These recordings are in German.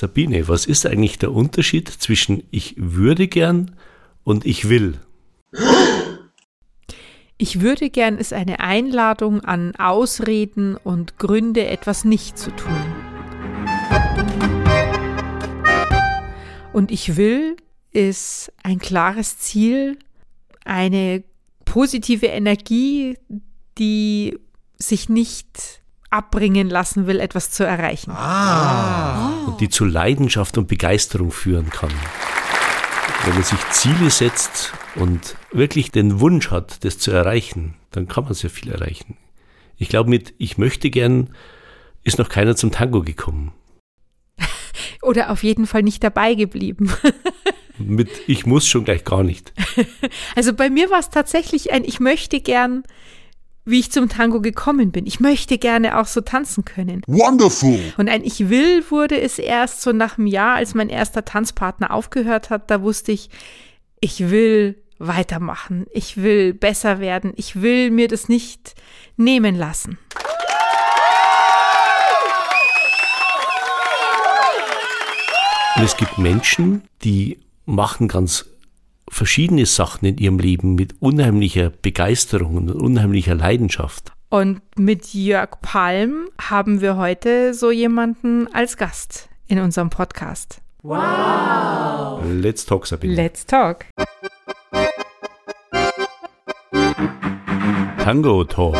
Sabine, was ist eigentlich der Unterschied zwischen ich würde gern und ich will? Ich würde gern ist eine Einladung an Ausreden und Gründe, etwas nicht zu tun. Und ich will ist ein klares Ziel, eine positive Energie, die sich nicht abbringen lassen will, etwas zu erreichen. Ah. Und die zu Leidenschaft und Begeisterung führen kann. Wenn man sich Ziele setzt und wirklich den Wunsch hat, das zu erreichen, dann kann man sehr viel erreichen. Ich glaube, mit Ich möchte gern ist noch keiner zum Tango gekommen. Oder auf jeden Fall nicht dabei geblieben. mit Ich muss schon gleich gar nicht. Also bei mir war es tatsächlich ein Ich möchte gern wie ich zum Tango gekommen bin. Ich möchte gerne auch so tanzen können. Wonderful! Und ein Ich will wurde es erst so nach einem Jahr, als mein erster Tanzpartner aufgehört hat. Da wusste ich, ich will weitermachen. Ich will besser werden. Ich will mir das nicht nehmen lassen. Und es gibt Menschen, die machen ganz verschiedene Sachen in ihrem Leben mit unheimlicher Begeisterung und unheimlicher Leidenschaft. Und mit Jörg Palm haben wir heute so jemanden als Gast in unserem Podcast. Wow! Let's talk, Sabine. Let's talk. Tango Talk.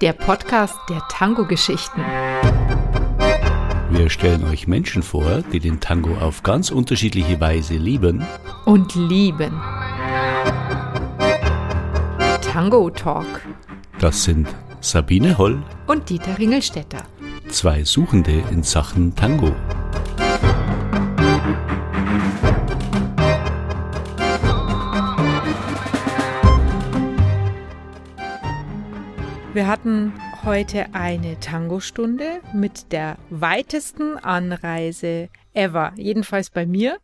Der Podcast der Tango-Geschichten. Wir stellen euch Menschen vor, die den Tango auf ganz unterschiedliche Weise lieben und lieben. Tango Talk. Das sind Sabine Holl und Dieter Ringelstetter. Zwei Suchende in Sachen Tango. Wir hatten heute eine Tango-Stunde mit der weitesten Anreise ever. Jedenfalls bei mir.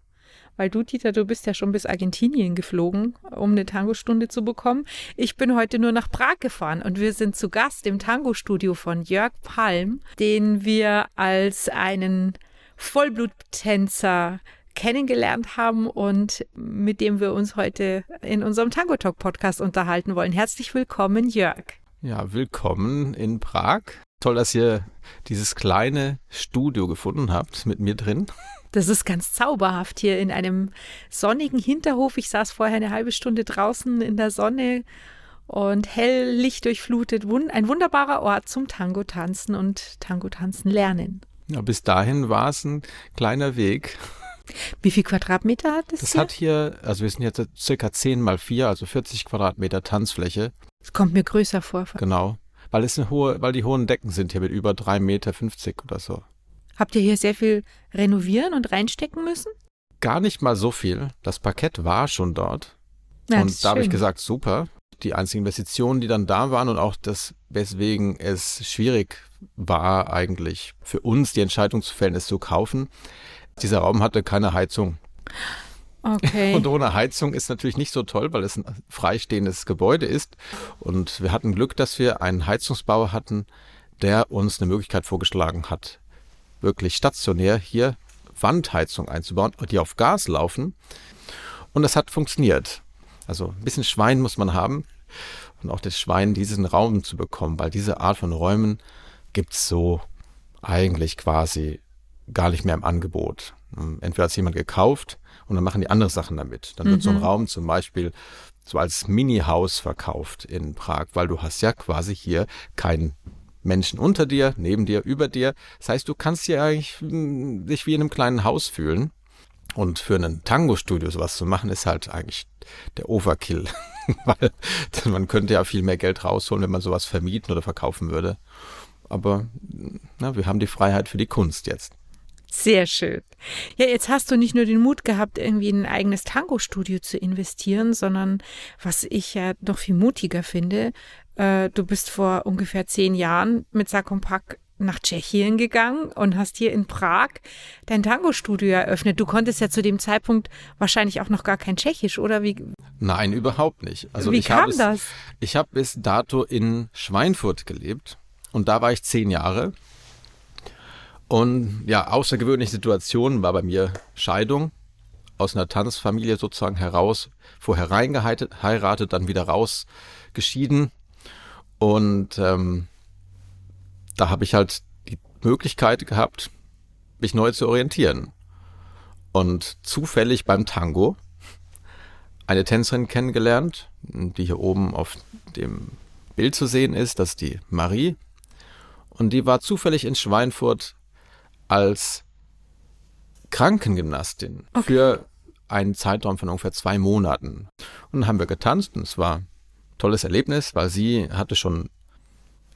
Weil du, Dieter, du bist ja schon bis Argentinien geflogen, um eine Tango-Stunde zu bekommen. Ich bin heute nur nach Prag gefahren und wir sind zu Gast im Tango-Studio von Jörg Palm, den wir als einen Vollbluttänzer kennengelernt haben und mit dem wir uns heute in unserem Tango Talk Podcast unterhalten wollen. Herzlich willkommen, Jörg. Ja, willkommen in Prag. Toll, dass ihr dieses kleine Studio gefunden habt mit mir drin. Das ist ganz zauberhaft hier in einem sonnigen Hinterhof. Ich saß vorher eine halbe Stunde draußen in der Sonne und hell lichtdurchflutet. Ein wunderbarer Ort zum Tango tanzen und Tango tanzen lernen. Ja, bis dahin war es ein kleiner Weg. Wie viel Quadratmeter hat es? Das hier? hat hier, also wir sind jetzt circa 10 mal 4, also 40 Quadratmeter Tanzfläche. Es kommt mir größer vor. Genau. Weil es eine hohe, weil die hohen Decken sind hier mit über 3,50 Meter oder so. Habt ihr hier sehr viel renovieren und reinstecken müssen? Gar nicht mal so viel. Das Parkett war schon dort. Ja, und da habe ich gesagt, super. Die einzigen Investitionen, die dann da waren und auch das, weswegen es schwierig war, eigentlich für uns die Entscheidung zu fällen, es zu kaufen. Dieser Raum hatte keine Heizung. Okay. Und ohne Heizung ist natürlich nicht so toll, weil es ein freistehendes Gebäude ist. Und wir hatten Glück, dass wir einen Heizungsbauer hatten, der uns eine Möglichkeit vorgeschlagen hat, wirklich stationär hier Wandheizung einzubauen, die auf Gas laufen. Und das hat funktioniert. Also ein bisschen Schwein muss man haben und auch das Schwein, diesen Raum zu bekommen, weil diese Art von Räumen gibt es so eigentlich quasi gar nicht mehr im Angebot. Entweder hat es jemand gekauft und dann machen die andere Sachen damit. Dann wird mhm. so ein mhm. Raum zum Beispiel so als Mini-Haus verkauft in Prag, weil du hast ja quasi hier keinen Menschen unter dir, neben dir, über dir. Das heißt, du kannst hier eigentlich hm, dich wie in einem kleinen Haus fühlen. Und für ein Tango-Studio sowas zu machen, ist halt eigentlich der Overkill. Weil man könnte ja viel mehr Geld rausholen, wenn man sowas vermieten oder verkaufen würde. Aber na, wir haben die Freiheit für die Kunst jetzt. Sehr schön. Ja, jetzt hast du nicht nur den Mut gehabt, irgendwie in ein eigenes Tango-Studio zu investieren, sondern was ich ja noch viel mutiger finde, äh, du bist vor ungefähr zehn Jahren mit Pack nach Tschechien gegangen und hast hier in Prag dein Tango-Studio eröffnet. Du konntest ja zu dem Zeitpunkt wahrscheinlich auch noch gar kein Tschechisch, oder wie? Nein, überhaupt nicht. Also wie ich kam das? Ich habe bis dato in Schweinfurt gelebt und da war ich zehn Jahre. Und ja, außergewöhnliche Situation war bei mir Scheidung aus einer Tanzfamilie sozusagen heraus, vorher reingeheiratet, dann wieder rausgeschieden. Und ähm, da habe ich halt die Möglichkeit gehabt, mich neu zu orientieren. Und zufällig beim Tango eine Tänzerin kennengelernt, die hier oben auf dem Bild zu sehen ist, das ist die Marie. Und die war zufällig in Schweinfurt als Krankengymnastin okay. für einen Zeitraum von ungefähr zwei Monaten. Und dann haben wir getanzt und es war ein tolles Erlebnis, weil sie hatte schon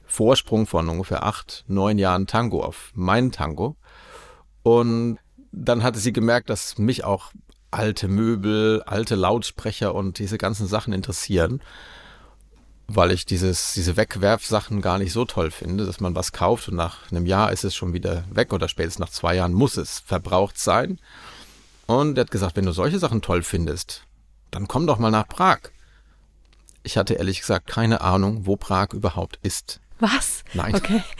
Vorsprung von ungefähr acht, neun Jahren Tango auf meinen Tango. Und dann hatte sie gemerkt, dass mich auch alte Möbel, alte Lautsprecher und diese ganzen Sachen interessieren, weil ich dieses, diese Wegwerfsachen gar nicht so toll finde, dass man was kauft und nach einem Jahr ist es schon wieder weg oder spätestens nach zwei Jahren muss es verbraucht sein. Und er hat gesagt, wenn du solche Sachen toll findest, dann komm doch mal nach Prag. Ich hatte ehrlich gesagt keine Ahnung, wo Prag überhaupt ist. Was? Nein. Okay.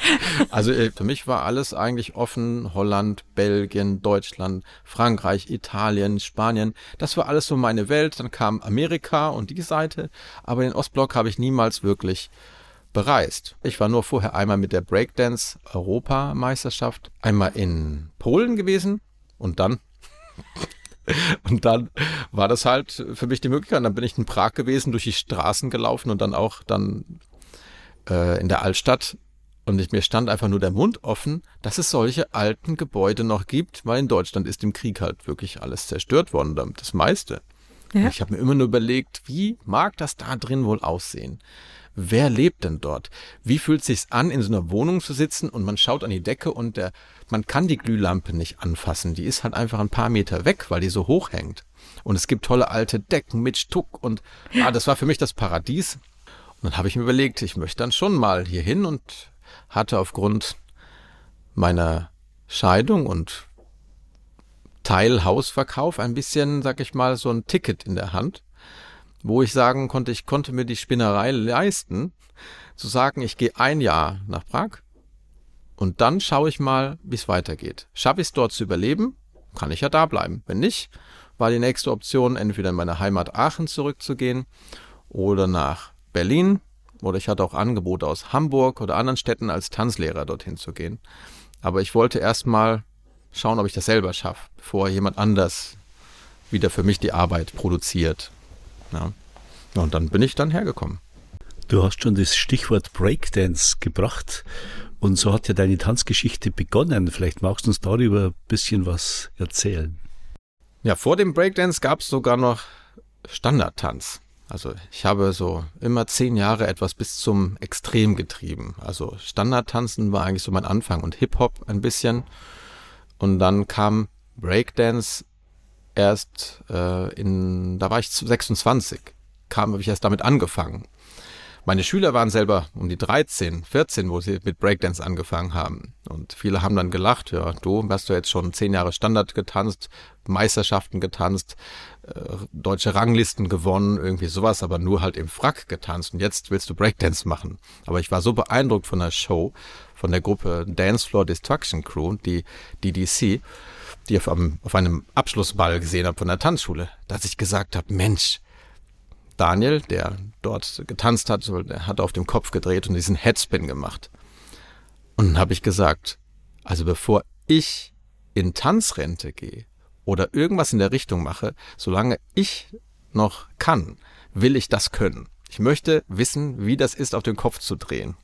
Also äh, für mich war alles eigentlich offen. Holland, Belgien, Deutschland, Frankreich, Italien, Spanien. Das war alles so meine Welt. Dann kam Amerika und die Seite. Aber den Ostblock habe ich niemals wirklich bereist. Ich war nur vorher einmal mit der Breakdance Europameisterschaft, einmal in Polen gewesen und dann und dann war das halt für mich die Möglichkeit. Dann bin ich in Prag gewesen, durch die Straßen gelaufen und dann auch dann äh, in der Altstadt und ich, mir stand einfach nur der Mund offen, dass es solche alten Gebäude noch gibt, weil in Deutschland ist im Krieg halt wirklich alles zerstört worden, das meiste. Ja. Ich habe mir immer nur überlegt, wie mag das da drin wohl aussehen? Wer lebt denn dort? Wie fühlt sich's an, in so einer Wohnung zu sitzen und man schaut an die Decke und der, man kann die Glühlampe nicht anfassen. Die ist halt einfach ein paar Meter weg, weil die so hoch hängt. Und es gibt tolle alte Decken mit Stuck und ja. ah, das war für mich das Paradies. Und dann habe ich mir überlegt, ich möchte dann schon mal hier hin und hatte aufgrund meiner Scheidung und Teilhausverkauf ein bisschen, sag ich mal, so ein Ticket in der Hand, wo ich sagen konnte, ich konnte mir die Spinnerei leisten, zu sagen, ich gehe ein Jahr nach Prag und dann schaue ich mal, wie es weitergeht. Schaffe ich es dort zu überleben, kann ich ja da bleiben. Wenn nicht, war die nächste Option, entweder in meine Heimat Aachen zurückzugehen oder nach Berlin oder ich hatte auch Angebote aus Hamburg oder anderen Städten als Tanzlehrer dorthin zu gehen. Aber ich wollte erstmal schauen, ob ich das selber schaffe, bevor jemand anders wieder für mich die Arbeit produziert. Ja. Und dann bin ich dann hergekommen. Du hast schon das Stichwort Breakdance gebracht und so hat ja deine Tanzgeschichte begonnen. Vielleicht magst du uns darüber ein bisschen was erzählen. Ja, vor dem Breakdance gab es sogar noch Standardtanz. Also ich habe so immer zehn Jahre etwas bis zum Extrem getrieben. Also Standardtanzen war eigentlich so mein Anfang und Hip-Hop ein bisschen. Und dann kam Breakdance erst äh, in, da war ich 26, kam, habe ich erst damit angefangen. Meine Schüler waren selber um die 13, 14, wo sie mit Breakdance angefangen haben. Und viele haben dann gelacht, ja, du hast du jetzt schon zehn Jahre Standard getanzt, Meisterschaften getanzt, äh, deutsche Ranglisten gewonnen, irgendwie sowas, aber nur halt im Frack getanzt. Und jetzt willst du Breakdance machen. Aber ich war so beeindruckt von der Show, von der Gruppe Dancefloor Destruction Crew, die DDC, die ich auf einem, auf einem Abschlussball gesehen habe von der Tanzschule, dass ich gesagt habe, Mensch, Daniel, der dort getanzt hat, hat auf dem Kopf gedreht und diesen Headspin gemacht. Und dann habe ich gesagt, also bevor ich in Tanzrente gehe oder irgendwas in der Richtung mache, solange ich noch kann, will ich das können. Ich möchte wissen, wie das ist, auf den Kopf zu drehen.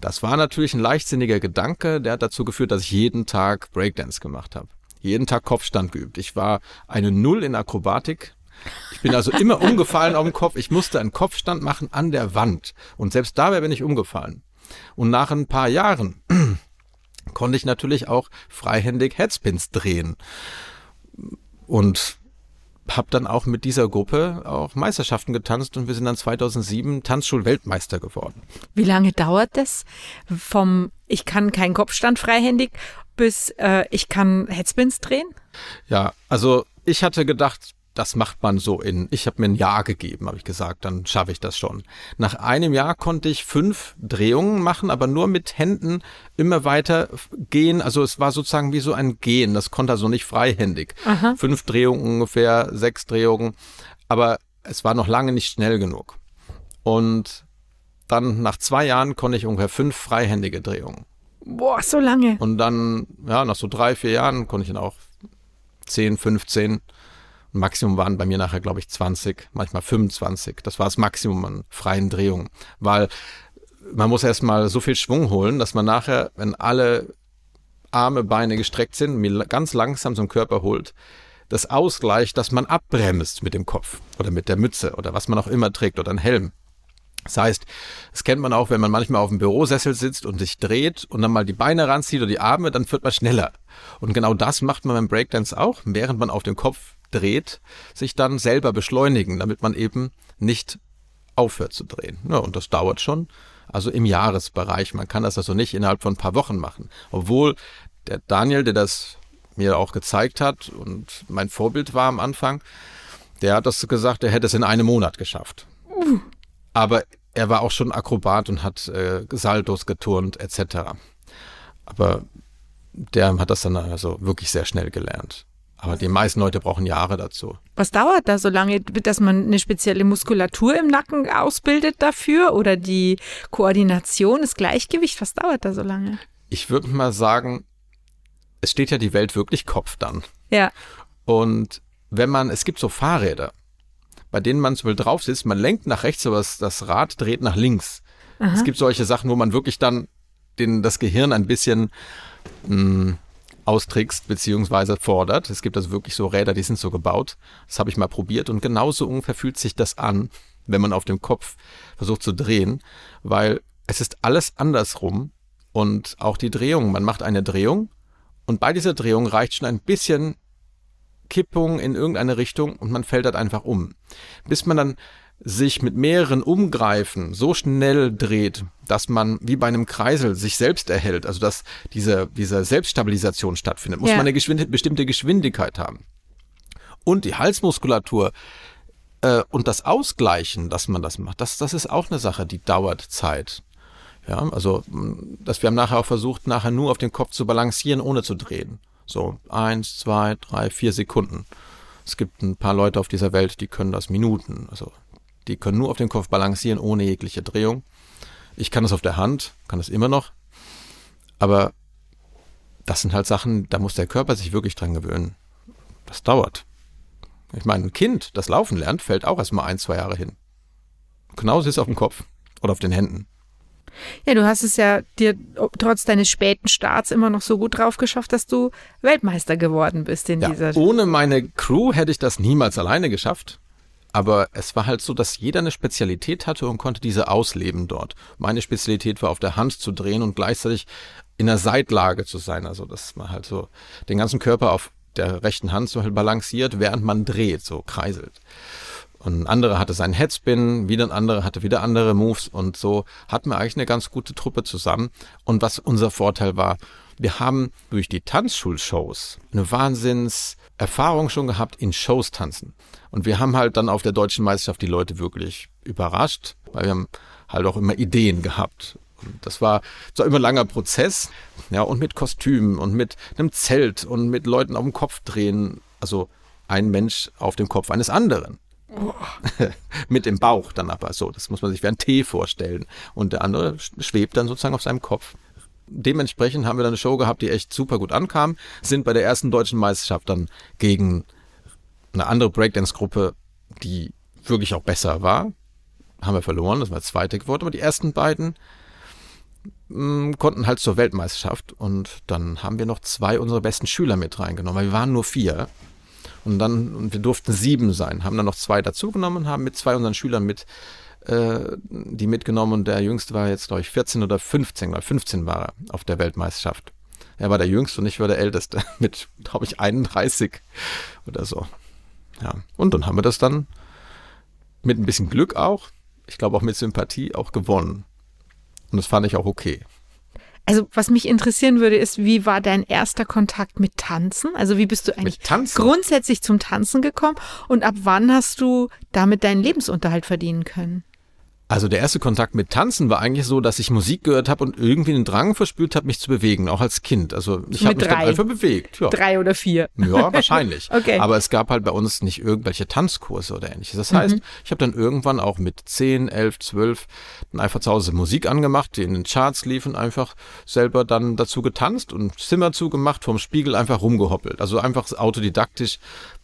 Das war natürlich ein leichtsinniger Gedanke, der hat dazu geführt, dass ich jeden Tag Breakdance gemacht habe. Jeden Tag Kopfstand geübt. Ich war eine Null in Akrobatik, ich bin also immer umgefallen auf dem Kopf. Ich musste einen Kopfstand machen an der Wand. Und selbst dabei bin ich umgefallen. Und nach ein paar Jahren konnte ich natürlich auch freihändig Headspins drehen. Und habe dann auch mit dieser Gruppe auch Meisterschaften getanzt und wir sind dann 2007 Tanzschulweltmeister geworden. Wie lange dauert das vom ich kann keinen Kopfstand freihändig bis äh, ich kann Headspins drehen? Ja, also ich hatte gedacht, das macht man so in, ich habe mir ein Jahr gegeben, habe ich gesagt, dann schaffe ich das schon. Nach einem Jahr konnte ich fünf Drehungen machen, aber nur mit Händen immer weiter gehen. Also es war sozusagen wie so ein Gehen, das konnte also nicht freihändig. Aha. Fünf Drehungen ungefähr, sechs Drehungen, aber es war noch lange nicht schnell genug. Und dann nach zwei Jahren konnte ich ungefähr fünf freihändige Drehungen. Boah, so lange. Und dann, ja, nach so drei, vier Jahren konnte ich dann auch 10, 15. Maximum waren bei mir nachher, glaube ich, 20, manchmal 25. Das war das Maximum an freien Drehungen. Weil man muss erstmal so viel Schwung holen, dass man nachher, wenn alle Arme, Beine gestreckt sind, mir ganz langsam zum Körper holt, das ausgleicht, dass man abbremst mit dem Kopf oder mit der Mütze oder was man auch immer trägt oder ein Helm. Das heißt, das kennt man auch, wenn man manchmal auf dem Bürosessel sitzt und sich dreht und dann mal die Beine ranzieht oder die Arme, dann wird man schneller. Und genau das macht man beim Breakdance auch, während man auf dem Kopf dreht, sich dann selber beschleunigen, damit man eben nicht aufhört zu drehen. Ja, und das dauert schon, also im Jahresbereich. Man kann das also nicht innerhalb von ein paar Wochen machen. Obwohl der Daniel, der das mir auch gezeigt hat und mein Vorbild war am Anfang, der hat das gesagt, er hätte es in einem Monat geschafft. Aber er war auch schon Akrobat und hat äh, Saltos geturnt etc. Aber der hat das dann also wirklich sehr schnell gelernt. Aber die meisten Leute brauchen Jahre dazu. Was dauert da so lange, dass man eine spezielle Muskulatur im Nacken ausbildet dafür oder die Koordination, das Gleichgewicht? Was dauert da so lange? Ich würde mal sagen, es steht ja die Welt wirklich Kopf dann. Ja. Und wenn man, es gibt so Fahrräder, bei denen man zum Beispiel drauf sitzt, man lenkt nach rechts, aber das Rad dreht nach links. Aha. Es gibt solche Sachen, wo man wirklich dann den, das Gehirn ein bisschen mh, hm, austrickst beziehungsweise fordert. Es gibt also wirklich so Räder, die sind so gebaut. Das habe ich mal probiert und genauso ungefähr fühlt sich das an, wenn man auf dem Kopf versucht zu drehen, weil es ist alles andersrum und auch die Drehung. Man macht eine Drehung und bei dieser Drehung reicht schon ein bisschen Kippung in irgendeine Richtung und man fällt halt einfach um. Bis man dann sich mit mehreren Umgreifen so schnell dreht, dass man wie bei einem Kreisel sich selbst erhält, also dass diese, diese Selbststabilisation stattfindet, muss ja. man eine Geschwind bestimmte Geschwindigkeit haben. Und die Halsmuskulatur äh, und das Ausgleichen, dass man das macht, das, das ist auch eine Sache, die dauert Zeit. Ja, also, dass wir haben nachher auch versucht, nachher nur auf den Kopf zu balancieren, ohne zu drehen. So eins, zwei, drei, vier Sekunden. Es gibt ein paar Leute auf dieser Welt, die können das Minuten. Also die können nur auf dem Kopf balancieren, ohne jegliche Drehung. Ich kann das auf der Hand, kann das immer noch. Aber das sind halt Sachen, da muss der Körper sich wirklich dran gewöhnen. Das dauert. Ich meine, ein Kind, das laufen lernt, fällt auch erstmal ein, zwei Jahre hin. Genauso ist es auf dem Kopf oder auf den Händen. Ja, du hast es ja dir trotz deines späten Starts immer noch so gut drauf geschafft, dass du Weltmeister geworden bist in ja, dieser. Ohne meine Crew hätte ich das niemals alleine geschafft. Aber es war halt so, dass jeder eine Spezialität hatte und konnte diese ausleben dort. Meine Spezialität war auf der Hand zu drehen und gleichzeitig in der Seitlage zu sein. Also, dass man halt so den ganzen Körper auf der rechten Hand so halt balanciert, während man dreht, so kreiselt. Und ein anderer hatte seinen Headspin, wieder ein anderer hatte wieder andere Moves und so hatten wir eigentlich eine ganz gute Truppe zusammen. Und was unser Vorteil war, wir haben durch die Tanzschulshows eine Wahnsinnserfahrung schon gehabt in Shows tanzen. Und wir haben halt dann auf der deutschen Meisterschaft die Leute wirklich überrascht, weil wir haben halt auch immer Ideen gehabt. Und das war so immer ein langer Prozess, ja, und mit Kostümen und mit einem Zelt und mit Leuten auf dem Kopf drehen. Also ein Mensch auf dem Kopf eines anderen. mit dem Bauch dann aber so. Das muss man sich wie ein T vorstellen. Und der andere schwebt dann sozusagen auf seinem Kopf. Dementsprechend haben wir dann eine Show gehabt, die echt super gut ankam, sind bei der ersten deutschen Meisterschaft dann gegen eine andere Breakdance-Gruppe, die wirklich auch besser war, haben wir verloren, das war das zweite geworden, aber die ersten beiden mh, mm, konnten halt zur Weltmeisterschaft und dann haben wir noch zwei unserer besten Schüler mit reingenommen, weil wir waren nur vier. Und dann, und wir durften sieben sein, haben dann noch zwei dazugenommen, haben mit zwei unseren Schülern mit, äh, die mitgenommen und der Jüngste war jetzt, glaube ich, 14 oder 15, glaube 15 war er auf der Weltmeisterschaft. Er war der Jüngste und ich war der Älteste mit, glaube ich, 31 oder so. Ja, und dann haben wir das dann mit ein bisschen Glück auch, ich glaube auch mit Sympathie auch gewonnen. Und das fand ich auch okay. Also was mich interessieren würde, ist, wie war dein erster Kontakt mit Tanzen? Also wie bist du eigentlich grundsätzlich zum Tanzen gekommen und ab wann hast du damit deinen Lebensunterhalt verdienen können? Also der erste Kontakt mit Tanzen war eigentlich so, dass ich Musik gehört habe und irgendwie einen Drang verspürt habe, mich zu bewegen, auch als Kind. Also ich habe mich dann einfach bewegt. Ja. Drei oder vier. Ja, wahrscheinlich. okay. Aber es gab halt bei uns nicht irgendwelche Tanzkurse oder ähnliches. Das heißt, mhm. ich habe dann irgendwann auch mit zehn, elf, zwölf dann einfach zu Hause Musik angemacht, die in den Charts liefen, einfach selber dann dazu getanzt und Zimmer zugemacht, vorm Spiegel einfach rumgehoppelt. Also einfach autodidaktisch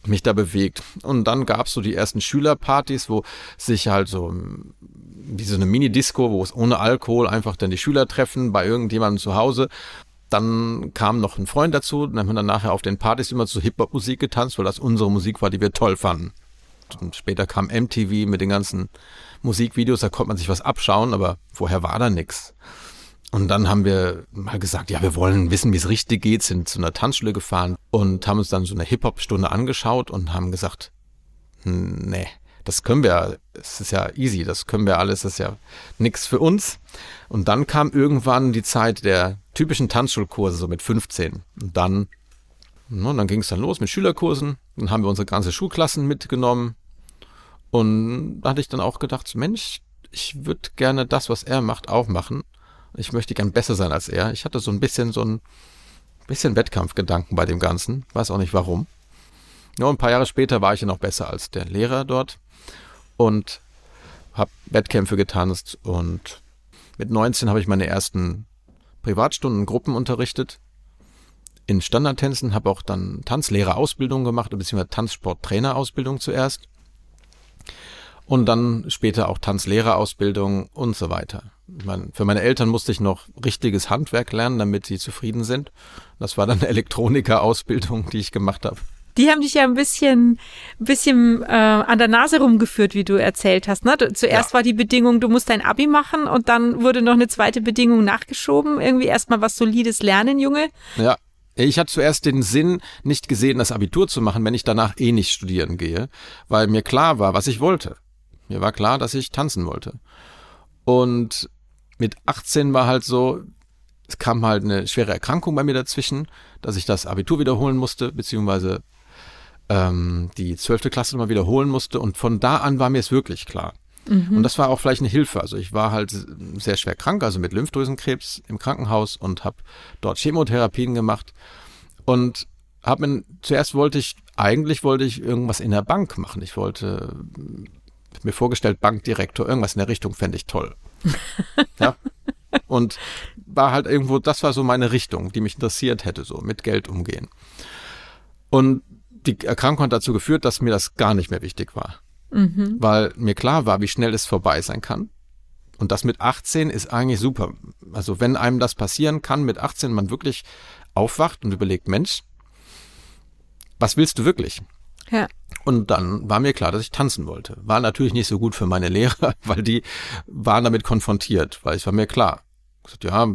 mich da bewegt. Und dann gab es so die ersten Schülerpartys, wo sich halt so wie so eine Mini-Disco, wo es ohne Alkohol einfach dann die Schüler treffen bei irgendjemandem zu Hause. Dann kam noch ein Freund dazu, dann haben wir dann nachher auf den Partys immer zu Hip-Hop-Musik getanzt, weil das unsere Musik war, die wir toll fanden. Und später kam MTV mit den ganzen Musikvideos, da konnte man sich was abschauen, aber vorher war da nichts. Und dann haben wir mal gesagt, ja, wir wollen wissen, wie es richtig geht, sind zu einer Tanzschule gefahren und haben uns dann so eine Hip-Hop-Stunde angeschaut und haben gesagt, nee, das können wir, es ist ja easy, das können wir alles, das ist ja nichts für uns. Und dann kam irgendwann die Zeit der typischen Tanzschulkurse, so mit 15. Und dann, no, dann ging es dann los mit Schülerkursen. Dann haben wir unsere ganze Schulklassen mitgenommen. Und da hatte ich dann auch gedacht, Mensch, ich würde gerne das, was er macht, auch machen. Ich möchte gern besser sein als er. Ich hatte so ein bisschen so ein bisschen Wettkampfgedanken bei dem Ganzen. Weiß auch nicht warum. Ja, ein paar Jahre später war ich ja noch besser als der Lehrer dort und habe Wettkämpfe getanzt und mit 19 habe ich meine ersten Privatstunden Gruppen unterrichtet in Standardtänzen, habe auch dann Tanzlehrerausbildung gemacht, beziehungsweise Tanzsporttrainerausbildung zuerst und dann später auch Tanzlehrerausbildung und so weiter. Meine, für meine Eltern musste ich noch richtiges Handwerk lernen, damit sie zufrieden sind. Das war dann eine Elektronikerausbildung, die ich gemacht habe. Die haben dich ja ein bisschen, bisschen äh, an der Nase rumgeführt, wie du erzählt hast. Ne? Zuerst ja. war die Bedingung, du musst dein Abi machen und dann wurde noch eine zweite Bedingung nachgeschoben. Irgendwie erstmal was Solides lernen, Junge. Ja. Ich hatte zuerst den Sinn nicht gesehen, das Abitur zu machen, wenn ich danach eh nicht studieren gehe, weil mir klar war, was ich wollte. Mir war klar, dass ich tanzen wollte. Und mit 18 war halt so, es kam halt eine schwere Erkrankung bei mir dazwischen, dass ich das Abitur wiederholen musste, beziehungsweise ähm, die zwölfte Klasse mal wiederholen musste. Und von da an war mir es wirklich klar. Mhm. Und das war auch vielleicht eine Hilfe. Also ich war halt sehr schwer krank, also mit Lymphdrüsenkrebs im Krankenhaus und habe dort Chemotherapien gemacht. Und habe mir zuerst wollte ich, eigentlich wollte ich irgendwas in der Bank machen. Ich wollte mir vorgestellt, Bankdirektor, irgendwas in der Richtung fände ich toll. ja. Und war halt irgendwo, das war so meine Richtung, die mich interessiert hätte, so mit Geld umgehen. Und die Erkrankung hat dazu geführt, dass mir das gar nicht mehr wichtig war. Mhm. Weil mir klar war, wie schnell es vorbei sein kann. Und das mit 18 ist eigentlich super. Also wenn einem das passieren kann, mit 18 man wirklich aufwacht und überlegt, Mensch, was willst du wirklich? Ja. Und dann war mir klar, dass ich tanzen wollte. War natürlich nicht so gut für meine Lehrer, weil die waren damit konfrontiert, weil es war mir klar. Ich gesagt, ja,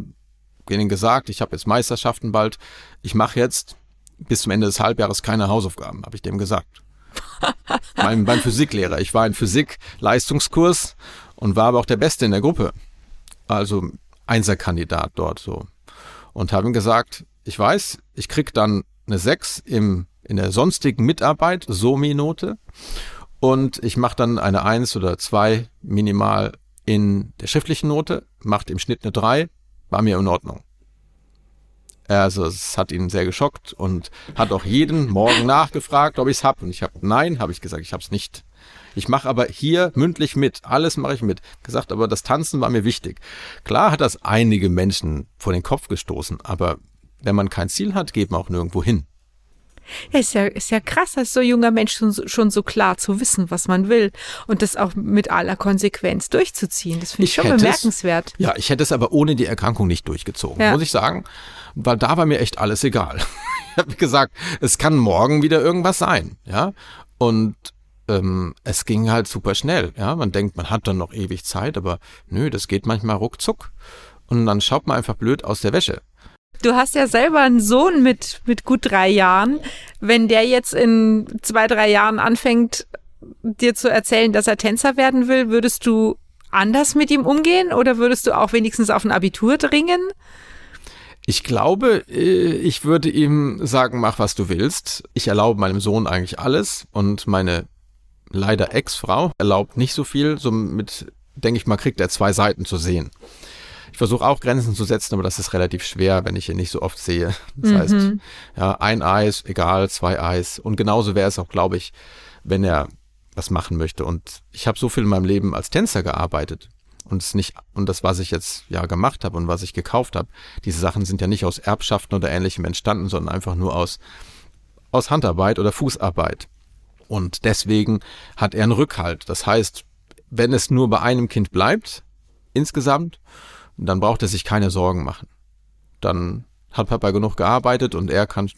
denen gesagt, ich habe jetzt Meisterschaften bald, ich mache jetzt bis zum Ende des Halbjahres keine Hausaufgaben, habe ich dem gesagt. mein, beim Physiklehrer. Ich war in Physik-Leistungskurs und war aber auch der Beste in der Gruppe. Also Einserkandidat dort so. Und habe ihm gesagt, ich weiß, ich krieg dann eine 6 im, in der sonstigen Mitarbeit, SOMI-Note. Und ich mache dann eine 1 oder 2 minimal in der schriftlichen Note, macht im Schnitt eine 3, war mir in Ordnung. Also es hat ihn sehr geschockt und hat auch jeden Morgen nachgefragt, ob ich es hab. Und ich habe nein, habe ich gesagt, ich habe es nicht. Ich mache aber hier mündlich mit, alles mache ich mit. Gesagt, aber das Tanzen war mir wichtig. Klar hat das einige Menschen vor den Kopf gestoßen, aber wenn man kein Ziel hat, geht man auch nirgendwo hin. Ja, ist ja, ist ja krass, als so junger Mensch schon, schon so klar zu wissen, was man will und das auch mit aller Konsequenz durchzuziehen. Das finde ich, ich, schon bemerkenswert. Es, ja, ich hätte es aber ohne die Erkrankung nicht durchgezogen, ja. muss ich sagen, weil da war mir echt alles egal. ich habe gesagt, es kann morgen wieder irgendwas sein, ja, und ähm, es ging halt super schnell, ja. Man denkt, man hat dann noch ewig Zeit, aber nö, das geht manchmal ruckzuck und dann schaut man einfach blöd aus der Wäsche. Du hast ja selber einen Sohn mit, mit gut drei Jahren. Wenn der jetzt in zwei, drei Jahren anfängt, dir zu erzählen, dass er Tänzer werden will, würdest du anders mit ihm umgehen oder würdest du auch wenigstens auf ein Abitur dringen? Ich glaube, äh, ich würde ihm sagen, mach was du willst. Ich erlaube meinem Sohn eigentlich alles und meine leider Ex-Frau erlaubt nicht so viel. Somit denke ich mal, kriegt er zwei Seiten zu sehen. Ich versuche auch Grenzen zu setzen, aber das ist relativ schwer, wenn ich ihn nicht so oft sehe. Das mhm. heißt, ja, ein Eis, egal, zwei Eis. Und genauso wäre es auch, glaube ich, wenn er was machen möchte. Und ich habe so viel in meinem Leben als Tänzer gearbeitet und es nicht und das was ich jetzt ja gemacht habe und was ich gekauft habe, diese Sachen sind ja nicht aus Erbschaften oder ähnlichem entstanden, sondern einfach nur aus aus Handarbeit oder Fußarbeit. Und deswegen hat er einen Rückhalt. Das heißt, wenn es nur bei einem Kind bleibt insgesamt, dann braucht er sich keine Sorgen machen. Dann hat Papa genug gearbeitet und er kann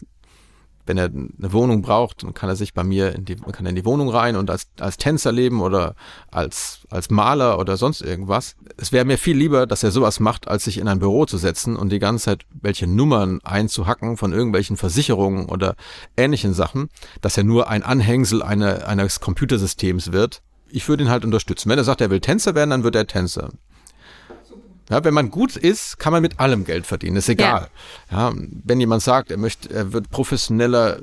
wenn er eine Wohnung braucht, dann kann er sich bei mir in die, kann in die Wohnung rein und als, als Tänzer leben oder als, als Maler oder sonst irgendwas. Es wäre mir viel lieber, dass er sowas macht, als sich in ein Büro zu setzen und die ganze Zeit welche Nummern einzuhacken von irgendwelchen Versicherungen oder ähnlichen Sachen, dass er nur ein Anhängsel eine, eines Computersystems wird. Ich würde ihn halt unterstützen. Wenn er sagt, er will Tänzer werden, dann wird er Tänzer. Ja, wenn man gut ist, kann man mit allem Geld verdienen, ist egal. Ja. ja wenn jemand sagt, er möchte, er wird professioneller äh,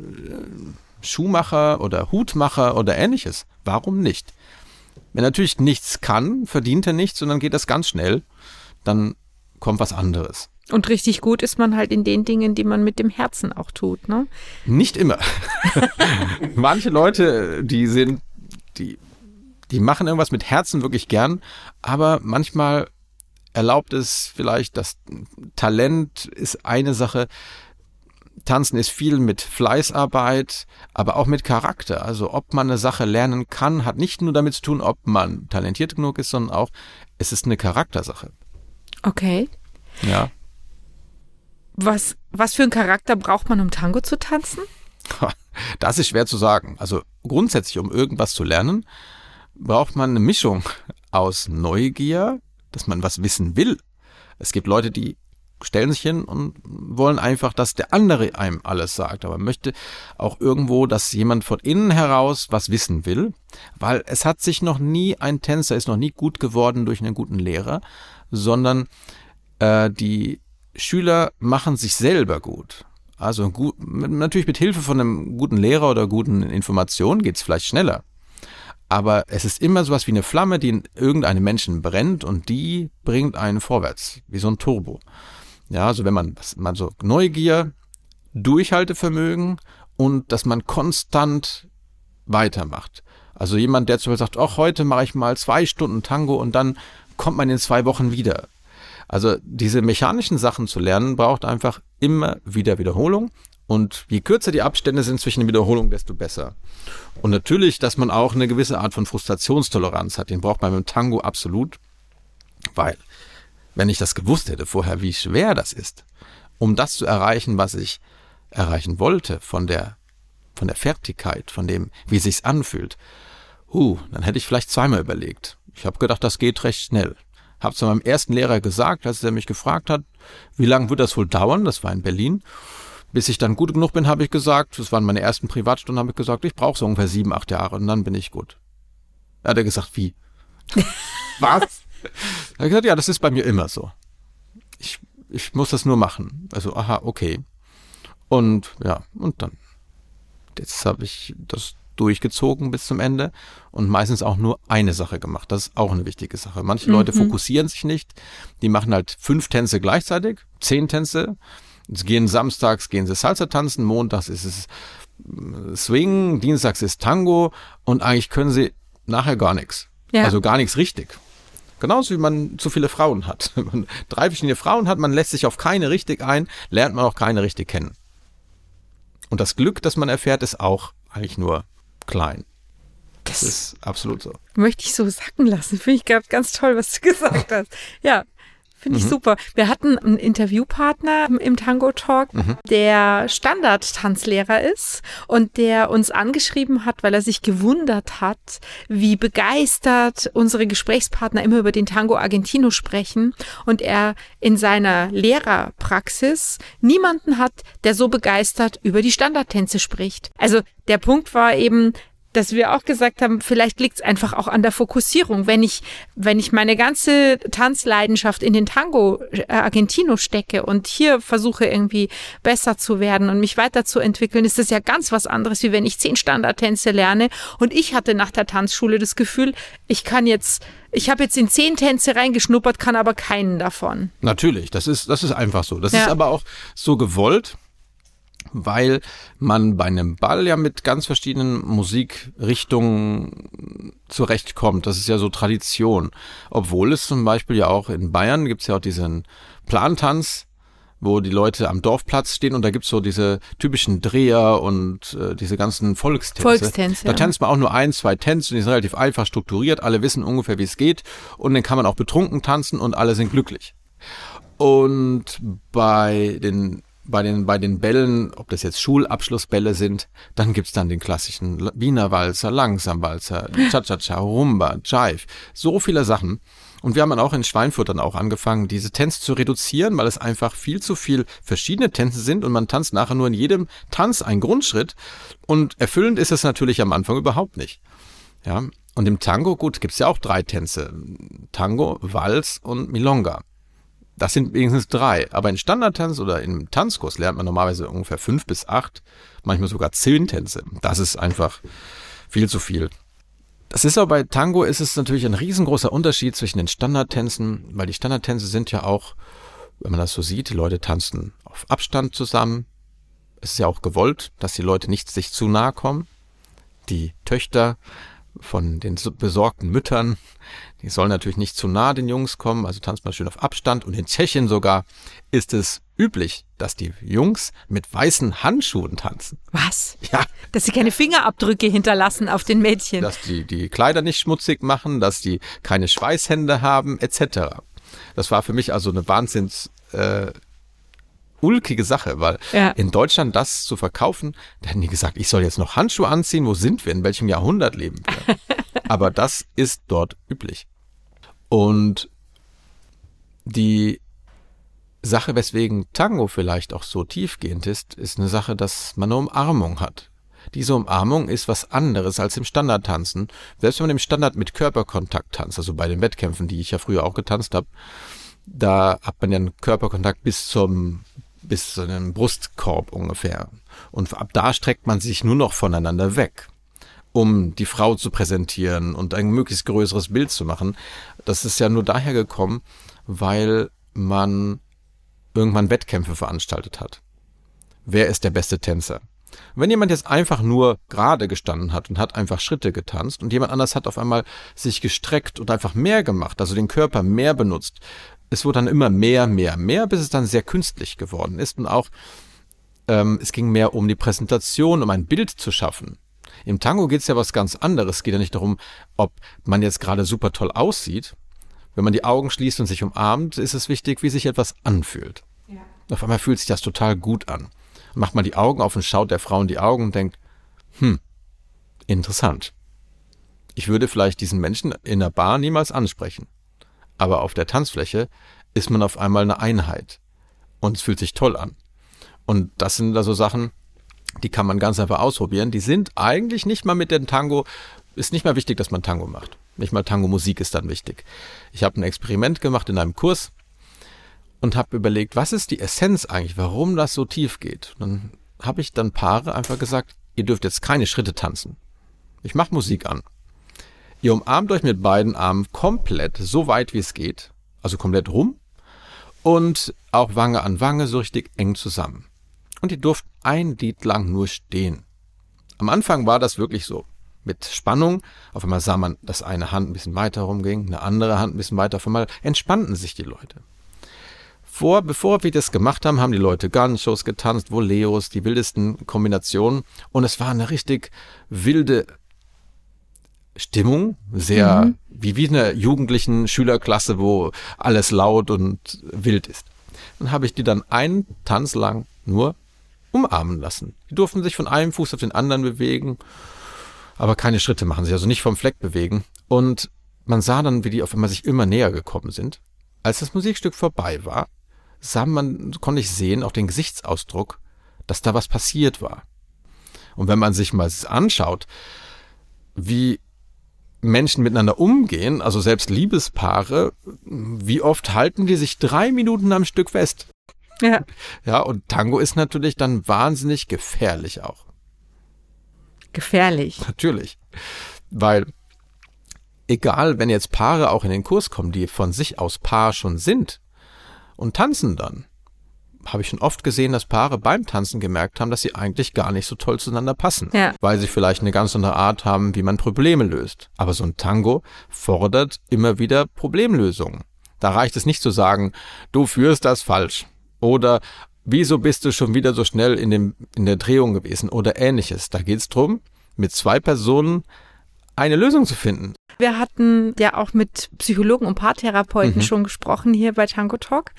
Schuhmacher oder Hutmacher oder ähnliches, warum nicht? Wenn er natürlich nichts kann, verdient er nichts und dann geht das ganz schnell, dann kommt was anderes. Und richtig gut ist man halt in den Dingen, die man mit dem Herzen auch tut, ne? Nicht immer. Manche Leute, die sind, die, die machen irgendwas mit Herzen wirklich gern, aber manchmal erlaubt es vielleicht, das Talent ist eine Sache. Tanzen ist viel mit Fleißarbeit, aber auch mit Charakter. Also ob man eine Sache lernen kann, hat nicht nur damit zu tun, ob man talentiert genug ist, sondern auch, es ist eine Charaktersache. Okay. Ja. Was, was für einen Charakter braucht man, um Tango zu tanzen? Das ist schwer zu sagen. Also grundsätzlich, um irgendwas zu lernen, braucht man eine Mischung aus Neugier, dass man was wissen will. Es gibt Leute, die stellen sich hin und wollen einfach, dass der andere einem alles sagt. Aber möchte auch irgendwo, dass jemand von innen heraus was wissen will, weil es hat sich noch nie, ein Tänzer ist noch nie gut geworden durch einen guten Lehrer, sondern äh, die Schüler machen sich selber gut. Also gut, natürlich mit Hilfe von einem guten Lehrer oder guten Informationen geht's vielleicht schneller. Aber es ist immer sowas wie eine Flamme, die in irgendeinem Menschen brennt und die bringt einen vorwärts, wie so ein Turbo. Ja, also wenn man, man so Neugier, Durchhaltevermögen und dass man konstant weitermacht. Also jemand, der zum Beispiel sagt, ach, heute mache ich mal zwei Stunden Tango und dann kommt man in zwei Wochen wieder. Also diese mechanischen Sachen zu lernen, braucht einfach immer wieder Wiederholung und je kürzer die Abstände sind zwischen den Wiederholungen, desto besser. Und natürlich, dass man auch eine gewisse Art von Frustrationstoleranz hat. Den braucht man beim Tango absolut. Weil, wenn ich das gewusst hätte vorher, wie schwer das ist, um das zu erreichen, was ich erreichen wollte, von der, von der Fertigkeit, von dem, wie sich's anfühlt, uh, dann hätte ich vielleicht zweimal überlegt. Ich habe gedacht, das geht recht schnell. Habe zu meinem ersten Lehrer gesagt, als er mich gefragt hat, wie lange wird das wohl dauern? Das war in Berlin. Bis ich dann gut genug bin, habe ich gesagt, das waren meine ersten Privatstunden, habe ich gesagt, ich brauche so ungefähr sieben, acht Jahre und dann bin ich gut. Da hat er gesagt, wie? Was? Er hat gesagt, ja, das ist bei mir immer so. Ich, ich muss das nur machen. Also, aha, okay. Und ja, und dann. Jetzt habe ich das durchgezogen bis zum Ende und meistens auch nur eine Sache gemacht. Das ist auch eine wichtige Sache. Manche Leute mhm. fokussieren sich nicht. Die machen halt fünf Tänze gleichzeitig, zehn Tänze Sie gehen samstags gehen sie Salsa tanzen, montags ist es äh, Swing, dienstags ist Tango und eigentlich können sie nachher gar nichts. Ja. Also gar nichts richtig. Genauso wie man zu viele Frauen hat. Wenn man drei verschiedene Frauen hat, man lässt sich auf keine richtig ein, lernt man auch keine richtig kennen. Und das Glück, das man erfährt, ist auch eigentlich nur klein. Das, das ist absolut so. Möchte ich so sacken lassen. Finde ich ganz, ganz toll, was du gesagt hast. Ja, Finde ich mhm. super. Wir hatten einen Interviewpartner im Tango Talk, mhm. der Standard-Tanzlehrer ist und der uns angeschrieben hat, weil er sich gewundert hat, wie begeistert unsere Gesprächspartner immer über den Tango Argentino sprechen und er in seiner Lehrerpraxis niemanden hat, der so begeistert über die Standardtänze spricht. Also der Punkt war eben, dass wir auch gesagt haben, vielleicht liegt es einfach auch an der Fokussierung. Wenn ich, wenn ich meine ganze Tanzleidenschaft in den Tango äh, Argentino stecke und hier versuche irgendwie besser zu werden und mich weiterzuentwickeln, ist das ja ganz was anderes, wie wenn ich zehn Standardtänze lerne. Und ich hatte nach der Tanzschule das Gefühl, ich kann jetzt ich habe jetzt in zehn Tänze reingeschnuppert, kann aber keinen davon. Natürlich, das ist, das ist einfach so. Das ja. ist aber auch so gewollt weil man bei einem Ball ja mit ganz verschiedenen Musikrichtungen zurechtkommt. Das ist ja so Tradition. Obwohl es zum Beispiel ja auch in Bayern gibt es ja auch diesen Plantanz, wo die Leute am Dorfplatz stehen und da gibt's so diese typischen Dreher und äh, diese ganzen Volkstänze. Volkstänze. Da ja. tanzt man auch nur ein, zwei Tänze und die sind relativ einfach strukturiert, alle wissen ungefähr, wie es geht und dann kann man auch betrunken tanzen und alle sind glücklich. Und bei den bei den, bei den Bällen, ob das jetzt Schulabschlussbälle sind, dann gibt's dann den klassischen Wiener Walzer, Langsamwalzer, Cha-Cha-Cha, Rumba, Jive, so viele Sachen. Und wir haben dann auch in Schweinfurt dann auch angefangen, diese Tänze zu reduzieren, weil es einfach viel zu viel verschiedene Tänze sind und man tanzt nachher nur in jedem Tanz einen Grundschritt. Und erfüllend ist es natürlich am Anfang überhaupt nicht. Ja. Und im Tango, gut, gibt's ja auch drei Tänze. Tango, Walz und Milonga. Das sind wenigstens drei. Aber in Standardtanz oder im Tanzkurs lernt man normalerweise ungefähr fünf bis acht, manchmal sogar zehn Tänze. Das ist einfach viel zu viel. Das ist aber bei Tango ist es natürlich ein riesengroßer Unterschied zwischen den Standardtänzen, weil die Standardtänze sind ja auch, wenn man das so sieht, die Leute tanzen auf Abstand zusammen. Es ist ja auch gewollt, dass die Leute nicht sich zu nahe kommen. Die Töchter von den besorgten Müttern. Die sollen natürlich nicht zu nah den Jungs kommen, also tanzt man schön auf Abstand. Und in Tschechien sogar ist es üblich, dass die Jungs mit weißen Handschuhen tanzen. Was? Ja. Dass sie keine Fingerabdrücke hinterlassen auf den Mädchen. Dass die die Kleider nicht schmutzig machen, dass die keine Schweißhände haben, etc. Das war für mich also eine Wahnsinns äh, ulkige Sache, weil ja. in Deutschland das zu verkaufen, da hätten die gesagt, ich soll jetzt noch Handschuhe anziehen, wo sind wir, in welchem Jahrhundert leben wir? Aber das ist dort üblich. Und die Sache, weswegen Tango vielleicht auch so tiefgehend ist, ist eine Sache, dass man eine Umarmung hat. Diese Umarmung ist was anderes als im Standardtanzen. Selbst wenn man im Standard mit Körperkontakt tanzt, also bei den Wettkämpfen, die ich ja früher auch getanzt habe, da hat man ja einen Körperkontakt bis zum bis zu einem Brustkorb ungefähr. Und ab da streckt man sich nur noch voneinander weg, um die Frau zu präsentieren und ein möglichst größeres Bild zu machen. Das ist ja nur daher gekommen, weil man irgendwann Wettkämpfe veranstaltet hat. Wer ist der beste Tänzer? Wenn jemand jetzt einfach nur gerade gestanden hat und hat einfach Schritte getanzt und jemand anders hat auf einmal sich gestreckt und einfach mehr gemacht, also den Körper mehr benutzt, es wurde dann immer mehr, mehr, mehr, bis es dann sehr künstlich geworden ist und auch ähm, es ging mehr um die Präsentation, um ein Bild zu schaffen. Im Tango geht es ja was ganz anderes. Es geht ja nicht darum, ob man jetzt gerade super toll aussieht. Wenn man die Augen schließt und sich umarmt, ist es wichtig, wie sich etwas anfühlt. Ja. Auf einmal fühlt sich das total gut an. Macht man die Augen auf und schaut der Frau in die Augen und denkt, hm, interessant. Ich würde vielleicht diesen Menschen in der Bar niemals ansprechen aber auf der Tanzfläche ist man auf einmal eine Einheit und es fühlt sich toll an. Und das sind also Sachen, die kann man ganz einfach ausprobieren. Die sind eigentlich nicht mal mit dem Tango, ist nicht mal wichtig, dass man Tango macht. Nicht mal Tango-Musik ist dann wichtig. Ich habe ein Experiment gemacht in einem Kurs und habe überlegt, was ist die Essenz eigentlich, warum das so tief geht. Dann habe ich dann Paare einfach gesagt, ihr dürft jetzt keine Schritte tanzen. Ich mache Musik an. Ihr umarmt euch mit beiden Armen komplett, so weit wie es geht, also komplett rum und auch Wange an Wange so richtig eng zusammen. Und ihr durft ein Lied lang nur stehen. Am Anfang war das wirklich so. Mit Spannung. Auf einmal sah man, dass eine Hand ein bisschen weiter rumging, eine andere Hand ein bisschen weiter. Auf einmal entspannten sich die Leute. Vor, bevor wir das gemacht haben, haben die Leute Ganchos getanzt, Voleos, die wildesten Kombinationen. Und es war eine richtig wilde Stimmung, sehr mhm. wie wie eine jugendlichen Schülerklasse, wo alles laut und wild ist. Dann habe ich die dann einen Tanz lang nur umarmen lassen. Die durften sich von einem Fuß auf den anderen bewegen, aber keine Schritte machen, sich also nicht vom Fleck bewegen. Und man sah dann, wie die auf einmal sich immer näher gekommen sind. Als das Musikstück vorbei war, sah man, konnte ich sehen, auch den Gesichtsausdruck, dass da was passiert war. Und wenn man sich mal anschaut, wie Menschen miteinander umgehen, also selbst Liebespaare, wie oft halten die sich drei Minuten am Stück fest? Ja. Ja, und Tango ist natürlich dann wahnsinnig gefährlich auch. Gefährlich. Natürlich. Weil, egal, wenn jetzt Paare auch in den Kurs kommen, die von sich aus Paar schon sind und tanzen dann, habe ich schon oft gesehen, dass Paare beim Tanzen gemerkt haben, dass sie eigentlich gar nicht so toll zueinander passen. Ja. Weil sie vielleicht eine ganz andere Art haben, wie man Probleme löst. Aber so ein Tango fordert immer wieder Problemlösungen. Da reicht es nicht zu sagen, du führst das falsch. Oder wieso bist du schon wieder so schnell in, dem, in der Drehung gewesen oder ähnliches. Da geht es darum, mit zwei Personen eine Lösung zu finden. Wir hatten ja auch mit Psychologen und Paartherapeuten Mhm. schon gesprochen hier bei Tango Talk.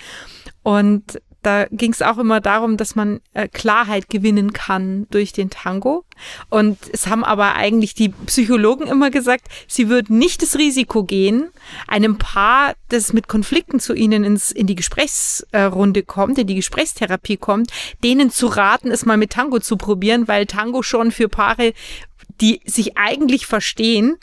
Und da ging es auch immer darum, dass man äh, Klarheit gewinnen kann durch den Tango. Und es haben aber eigentlich die Psychologen immer gesagt, sie würden nicht das Risiko gehen, einem Paar, das mit Konflikten zu ihnen ins, in die Gesprächsrunde kommt, in die Gesprächstherapie kommt, denen zu raten, es mal mit Tango zu probieren, weil Tango schon für Paare, die sich eigentlich verstehen,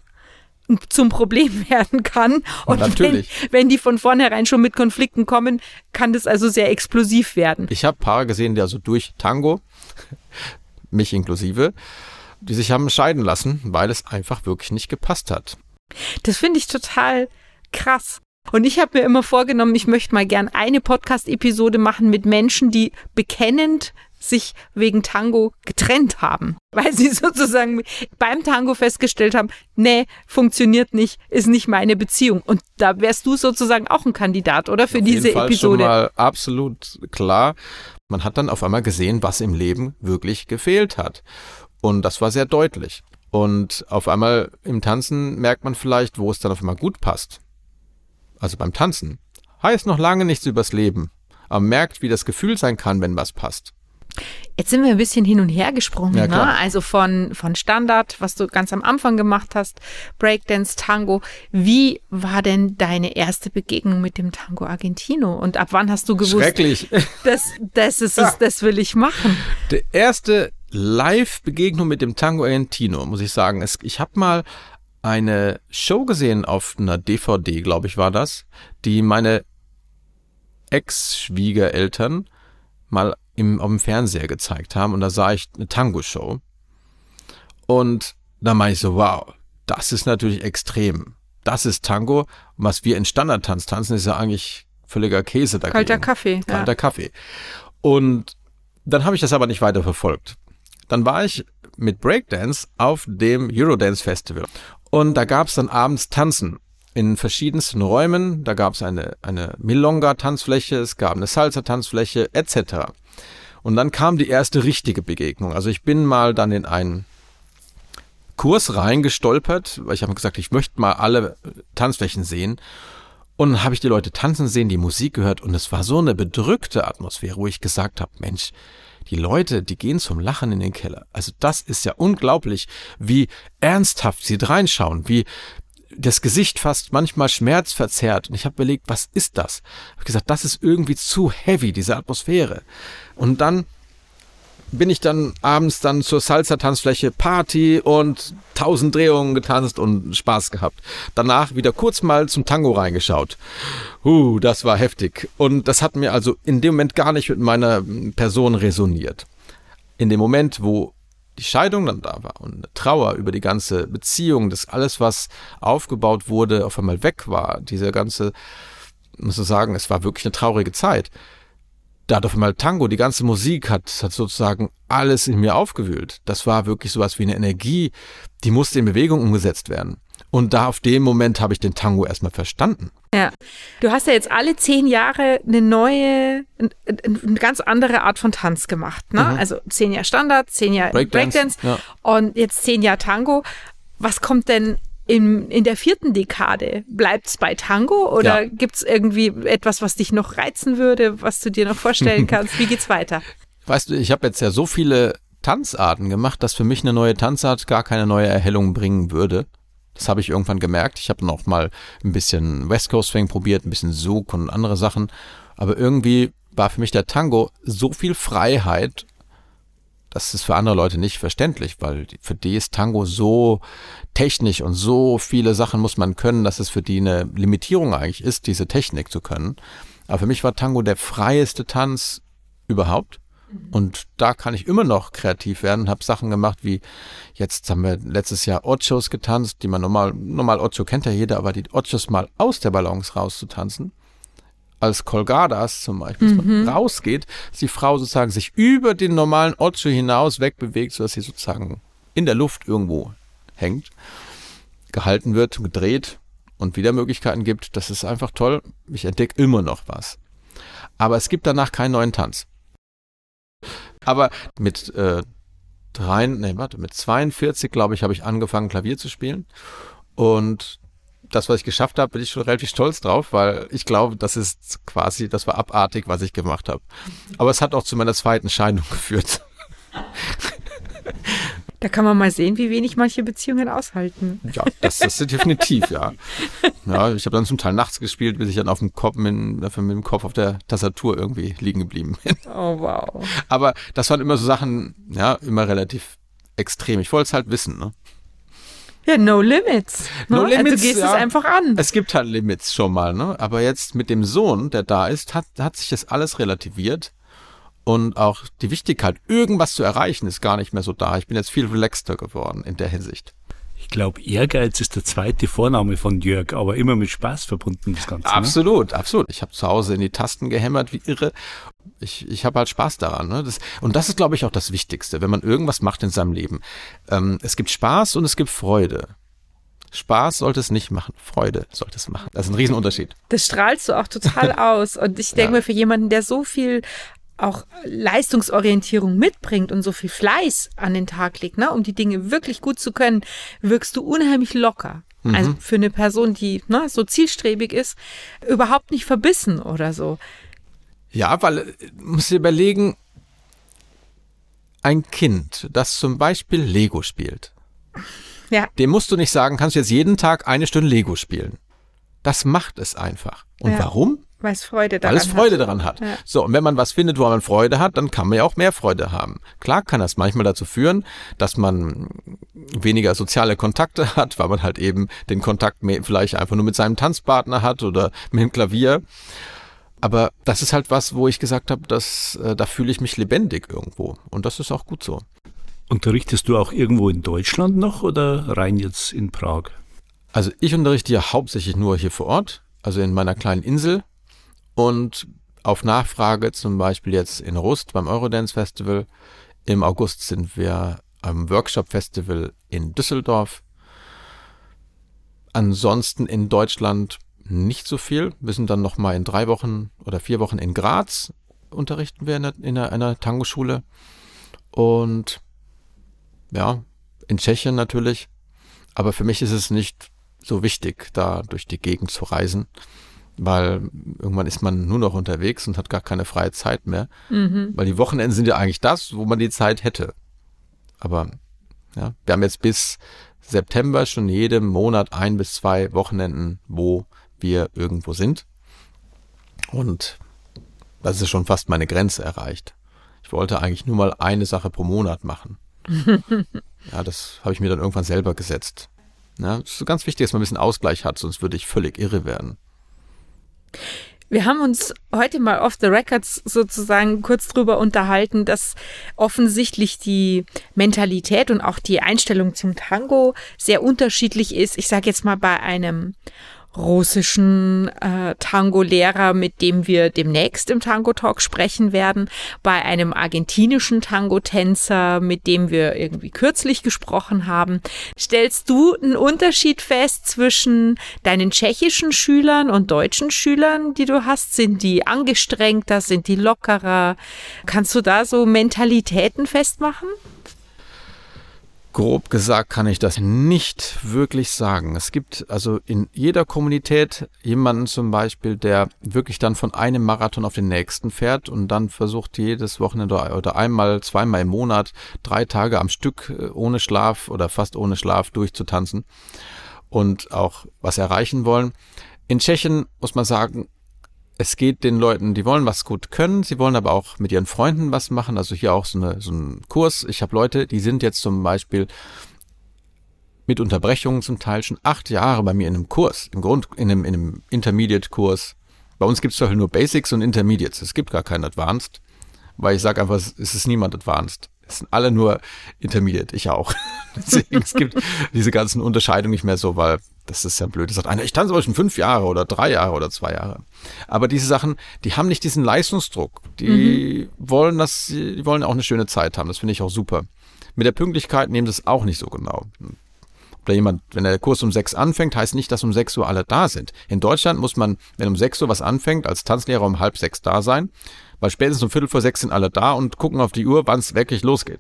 zum Problem werden kann. Und Natürlich. Wenn, wenn die von vornherein schon mit Konflikten kommen, kann das also sehr explosiv werden. Ich habe Paare gesehen, die also durch Tango, mich inklusive, die sich haben scheiden lassen, weil es einfach wirklich nicht gepasst hat. Das finde ich total krass. Und ich habe mir immer vorgenommen, ich möchte mal gern eine Podcast-Episode machen mit Menschen, die bekennend sich wegen Tango getrennt haben, weil sie sozusagen beim Tango festgestellt haben, nee, funktioniert nicht, ist nicht meine Beziehung. Und da wärst du sozusagen auch ein Kandidat, oder? Für Auf diese jeden Fall Episode. Schon mal absolut klar. Man hat dann auf einmal gesehen, was im Leben wirklich gefehlt hat. Und das war sehr deutlich. Und auf einmal im Tanzen merkt man vielleicht, wo es dann auf einmal gut passt. Also beim Tanzen. Heißt noch lange nichts übers Leben. Aber merkt, wie das Gefühl sein kann, wenn was passt. Jetzt sind wir ein bisschen hin und her gesprungen, Ja, ne? Also von, von Standard, was du ganz am Anfang gemacht hast, Breakdance, Tango. Wie war denn deine erste Begegnung mit dem Tango Argentino? Und ab wann hast du gewusst, Schrecklich. das, das ist es, das will ich machen? Die erste Live-Begegnung mit dem Tango Argentino, muss ich sagen. Es, ich habe mal eine Show gesehen auf einer DVD, glaube ich, war das, die meine Ex-Schwiegereltern mal im, auf dem Fernseher gezeigt haben. Und da sah ich eine Tango-Show. Und da meine ich so, wow, das ist natürlich extrem. Das ist Tango. Und was wir in Standardtanz tanzen, ist ja eigentlich völliger Käse dagegen. Kalter Kaffee. Ja. Kalter Kaffee. Und dann habe ich das aber nicht weiter verfolgt. Dann war ich mit Breakdance auf dem Eurodance Festival. Und da gab es dann abends Tanzen in verschiedensten Räumen. Da gab es eine, eine Milonga-Tanzfläche, es gab eine Salsa-Tanzfläche etc. Und dann kam die erste richtige Begegnung. Also ich bin mal dann in einen Kurs reingestolpert, weil ich habe gesagt, ich möchte mal alle Tanzflächen sehen. Und habe ich die Leute tanzen sehen, die Musik gehört und es war so eine bedrückte Atmosphäre, wo ich gesagt habe, Mensch, die Leute, die gehen zum Lachen in den Keller. Also das ist ja unglaublich, wie ernsthaft sie reinschauen, wie das Gesicht fast manchmal schmerzverzerrt. Und ich habe überlegt, was ist das? Ich habe gesagt, das ist irgendwie zu heavy, diese Atmosphäre. Und dann bin ich dann abends dann zur Salsa-Tanzfläche Party und tausend Drehungen getanzt und Spaß gehabt. Danach wieder kurz mal zum Tango reingeschaut. Uh, das war heftig. Und das hat mir also in dem Moment gar nicht mit meiner Person resoniert. In dem Moment, wo die Scheidung dann da war und eine Trauer über die ganze Beziehung, das alles, was aufgebaut wurde, auf einmal weg war, diese ganze, muss ich sagen, es war wirklich eine traurige Zeit da hat auf einmal Tango, die ganze Musik hat, hat sozusagen alles in mir aufgewühlt. Das war wirklich sowas wie eine Energie, die musste in Bewegung umgesetzt werden. Und da auf dem Moment habe ich den Tango erstmal verstanden. Ja. Du hast ja jetzt alle zehn Jahre eine neue, eine ganz andere Art von Tanz gemacht. Ne? Mhm. Also zehn Jahre Standard, zehn Jahre Breakdance, Breakdance, ja. und jetzt zehn Jahre Tango. Was kommt denn in, in der vierten Dekade? Bleibt es bei Tango oder Ja. gibt es irgendwie etwas, was dich noch reizen würde, was du dir noch vorstellen kannst? Wie geht's weiter? Weißt du, ich habe jetzt ja so viele Tanzarten gemacht, dass für mich eine neue Tanzart gar keine neue Erhellung bringen würde. Das habe ich irgendwann gemerkt. Ich habe noch mal ein bisschen West Coast Swing probiert, ein bisschen Zouk und andere Sachen. Aber irgendwie war für mich der Tango so viel Freiheit, das ist für andere Leute nicht verständlich, weil für die ist Tango so technisch und so viele Sachen muss man können, dass es für die eine Limitierung eigentlich ist, diese Technik zu können. Aber für mich war Tango der freieste Tanz überhaupt. Und da kann ich immer noch kreativ werden, habe Sachen gemacht wie, jetzt haben wir letztes Jahr Ochos getanzt, die man normal, normal Ocho kennt ja jeder, aber die Ochos mal aus der Balance rauszutanzen als Colgadas zum Beispiel, dass man mhm. rausgeht, dass die Frau sozusagen sich über den normalen Ocho hinaus wegbewegt, sodass sie sozusagen in der Luft irgendwo hängt, gehalten wird, gedreht und wieder Möglichkeiten gibt. Das ist einfach toll. Ich entdecke immer noch was. Aber es gibt danach keinen neuen Tanz. Aber mit äh, drei, nee, warte, mit 42, glaube ich, habe ich angefangen, Klavier zu spielen. Und das, was ich geschafft habe, bin ich schon relativ stolz drauf, weil ich glaube, das ist quasi, das war abartig, was ich gemacht habe. Aber es hat auch zu meiner zweiten Scheidung geführt. Da kann man mal sehen, wie wenig manche Beziehungen aushalten. Ja, das, das ist definitiv, ja. Ja, ich habe dann zum Teil nachts gespielt, bis ich dann auf dem Kopf mit, mit dem Kopf auf der Tastatur irgendwie liegen geblieben bin. Oh wow. Aber das waren immer so Sachen, ja, immer relativ extrem. Ich wollte es halt wissen, ne? Ja, no limits. Ne? No also limits. Also gehst ja. es einfach an. Es gibt halt Limits schon mal, ne? Aber jetzt mit dem Sohn, der da ist, hat, hat sich das alles relativiert. Und auch die Wichtigkeit, irgendwas zu erreichen, ist gar nicht mehr so da. Ich bin jetzt viel relaxter geworden in der Hinsicht. Ich glaube, Ehrgeiz ist der zweite Vorname von Jörg, aber immer mit Spaß verbunden, das Ganze. Absolut, ne? absolut. Ich habe zu Hause in die Tasten gehämmert wie irre. Ich, ich habe halt Spaß daran. Ne? Das, und das ist, glaube ich, auch das Wichtigste, wenn man irgendwas macht in seinem Leben. Ähm, es gibt Spaß und es gibt Freude. Spaß sollte es nicht machen, Freude sollte es machen. Das ist ein Riesenunterschied. Das strahlst du auch total aus. Und ich denke ja. mir, für jemanden, der so viel auch Leistungsorientierung mitbringt und so viel Fleiß an den Tag legt, ne, um die Dinge wirklich gut zu können, wirkst du unheimlich locker. Mhm. Also für eine Person, die ne, so zielstrebig ist, überhaupt nicht verbissen oder so. Ja, weil äh, muss überlegen, ein Kind, das zum Beispiel Lego spielt, ja. dem musst du nicht sagen, kannst du jetzt jeden Tag eine Stunde Lego spielen. Das macht es einfach. Und ja. warum? Weil es Freude daran Weil es Freude hat. daran hat. Ja. So, und wenn man was findet, wo man Freude hat, dann kann man ja auch mehr Freude haben. Klar kann das manchmal dazu führen, dass man weniger soziale Kontakte hat, weil man halt eben den Kontakt vielleicht einfach nur mit seinem Tanzpartner hat oder mit dem Klavier. Aber das ist halt was, wo ich gesagt habe, dass äh, da fühle ich mich lebendig irgendwo. Und das ist auch gut so. Unterrichtest du auch irgendwo in Deutschland noch oder rein jetzt in Prag? Also ich unterrichte ja hauptsächlich nur hier vor Ort, also in meiner kleinen Insel und auf Nachfrage zum Beispiel jetzt in Rust beim Eurodance Festival. Im August sind wir am Workshop Festival in Düsseldorf. Ansonsten in Deutschland nicht so viel. Wir sind dann noch mal in drei Wochen oder vier Wochen in Graz unterrichten wir in, einer, in einer Tango-Schule. Und ja, in Tschechien natürlich. Aber für mich ist es nicht so wichtig, da durch die Gegend zu reisen weil irgendwann ist man nur noch unterwegs und hat gar keine freie Zeit mehr. Mhm. Weil die Wochenenden sind ja eigentlich das, wo man die Zeit hätte. Aber ja, wir haben jetzt bis September schon jeden Monat ein bis zwei Wochenenden, wo wir irgendwo sind. Und das ist schon fast meine Grenze erreicht. Ich wollte eigentlich nur mal eine Sache pro Monat machen. ja, das habe ich mir dann irgendwann selber gesetzt. Ja, es ist ganz wichtig, dass man ein bisschen Ausgleich hat, sonst würde ich völlig irre werden. Wir haben uns heute mal off the records sozusagen kurz drüber unterhalten, dass offensichtlich die Mentalität und auch die Einstellung zum Tango sehr unterschiedlich ist. Ich sage jetzt mal bei einem russischen äh, Tango-Lehrer, mit dem wir demnächst im Tango-Talk sprechen werden, bei einem argentinischen Tango-Tänzer, mit dem wir irgendwie kürzlich gesprochen haben. Stellst du einen Unterschied fest zwischen deinen tschechischen Schülern und deutschen Schülern, die du hast? Sind die angestrengter, sind die lockerer? Kannst du da so Mentalitäten festmachen? Grob gesagt kann ich das nicht wirklich sagen. Es gibt also in jeder Kommunität jemanden zum Beispiel, der wirklich dann von einem Marathon auf den nächsten fährt und dann versucht jedes Wochenende oder einmal, zweimal im Monat, drei Tage am Stück äh, ohne Schlaf oder fast ohne Schlaf durchzutanzen und auch was erreichen wollen. In Tschechien muss man sagen, es geht den Leuten, die wollen was gut können, sie wollen aber auch mit ihren Freunden was machen. Also hier auch so, eine, so ein Kurs. Ich habe Leute, die sind jetzt zum Beispiel mit Unterbrechungen zum Teil schon acht Jahre bei mir in einem Kurs, im Grund, in einem, in einem Intermediate-Kurs. Bei uns gibt es nur Basics und Intermediates. Es gibt gar keinen Advanced, weil ich sage einfach, es ist niemand Advanced. Es sind alle nur Intermediate, ich auch. Deswegen, es gibt diese ganzen Unterscheidungen nicht mehr so, weil das ist ja blöd. Das sagt einer, ich tanze aber schon fünf Jahre oder drei Jahre oder zwei Jahre. Aber diese Sachen, die haben nicht diesen Leistungsdruck. Die mhm. wollen das, die wollen auch eine schöne Zeit haben. Das finde ich auch super. Mit der Pünktlichkeit nehmen sie es auch nicht so genau. Oder jemand, wenn der Kurs um sechs anfängt, heißt nicht, dass um sechs Uhr alle da sind. In Deutschland muss man, wenn um sechs Uhr was anfängt, als Tanzlehrer um halb sechs da sein, weil spätestens um Viertel vor sechs sind alle da und gucken auf die Uhr, wann es wirklich losgeht.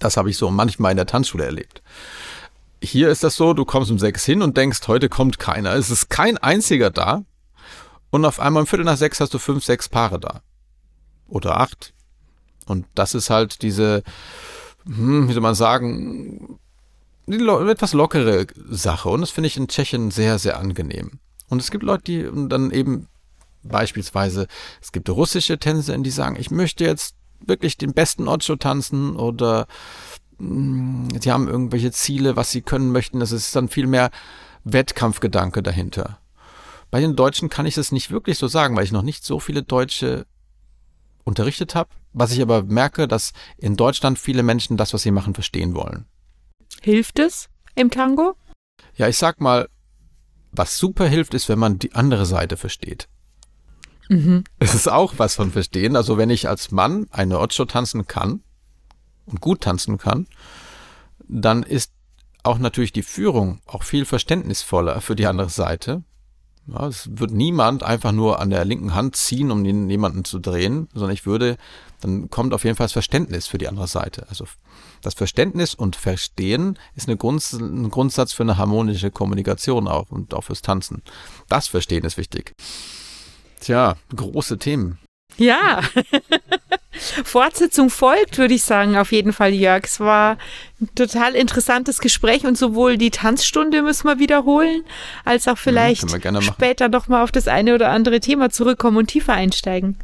Das habe ich so manchmal in der Tanzschule erlebt. Hier ist das so, du kommst um sechs hin und denkst, heute kommt keiner. Es ist kein einziger da. Und auf einmal um Viertel nach sechs hast du fünf, sechs Paare da. Oder acht. Und das ist halt diese, hm, wie soll man sagen, etwas lockere Sache. Und das finde ich in Tschechien sehr, sehr angenehm. Und es gibt Leute, die dann eben beispielsweise, es gibt russische Tänzer, die sagen, ich möchte jetzt wirklich den besten Ocho tanzen oder sie haben irgendwelche Ziele, was sie können möchten. Das ist dann viel mehr Wettkampfgedanke dahinter. Bei den Deutschen kann ich das nicht wirklich so sagen, weil ich noch nicht so viele Deutsche unterrichtet habe. Was ich aber merke, dass in Deutschland viele Menschen das, was sie machen, verstehen wollen. Hilft es im Tango? Ja, ich sag mal, was super hilft, ist, wenn man die andere Seite versteht. Mhm. Es ist auch was von Verstehen. Also wenn ich als Mann eine Ocho tanzen kann, und gut tanzen kann, dann ist auch natürlich die Führung auch viel verständnisvoller für die andere Seite. Ja, es wird niemand einfach nur an der linken Hand ziehen, um den, jemanden zu drehen, sondern ich würde, dann kommt auf jeden Fall das Verständnis für die andere Seite. Also das Verständnis und Verstehen ist eine Grund, ein Grundsatz für eine harmonische Kommunikation auch und auch fürs Tanzen. Das Verstehen ist wichtig. Tja, große Themen. Ja. Fortsetzung folgt, würde ich sagen, auf jeden Fall, Jörg. Es war ein total interessantes Gespräch und sowohl die Tanzstunde müssen wir wiederholen, als auch vielleicht ja, später noch mal auf das eine oder andere Thema zurückkommen und tiefer einsteigen.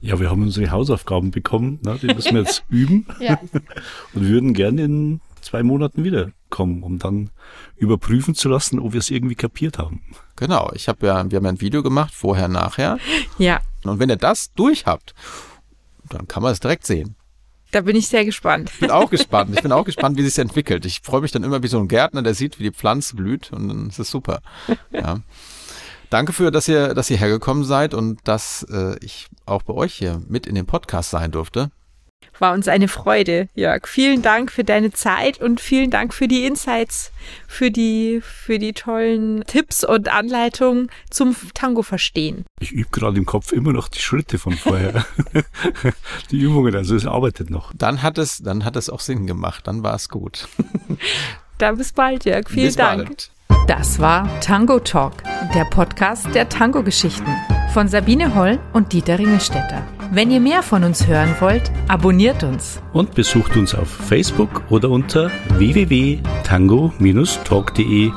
Ja, wir haben unsere Hausaufgaben bekommen, ne? die müssen wir jetzt üben ja. und würden gerne in zwei Monaten wiederkommen, um dann überprüfen zu lassen, ob wir es irgendwie kapiert haben. Genau, ich habe ja, wir haben ein Video gemacht, vorher, nachher. Ja. Und wenn ihr das durch habt, dann kann man es direkt sehen. Da bin ich sehr gespannt. Ich bin auch gespannt. Ich bin auch gespannt, wie sich entwickelt. Ich freue mich dann immer wie so ein Gärtner, der sieht, wie die Pflanze blüht und dann ist es super. Ja. Danke für, dass ihr, dass ihr hergekommen seid und dass äh, ich auch bei euch hier mit in dem Podcast sein durfte. War uns eine Freude, Jörg. Vielen Dank für deine Zeit und vielen Dank für die Insights, für die, für die tollen Tipps und Anleitungen zum Tango verstehen. Ich übe gerade im Kopf immer noch die Schritte von vorher. die Übungen, also es arbeitet noch. Dann hat es, dann hat es auch Sinn gemacht. Dann war es gut. dann bis bald, Jörg. Vielen bis Dank. Bald. Das war Tango Talk, der Podcast der Tango-Geschichten von Sabine Holl und Dieter Ringelstetter. Wenn ihr mehr von uns hören wollt, abonniert uns. Und besucht uns auf Facebook oder unter www.tango-talk.de.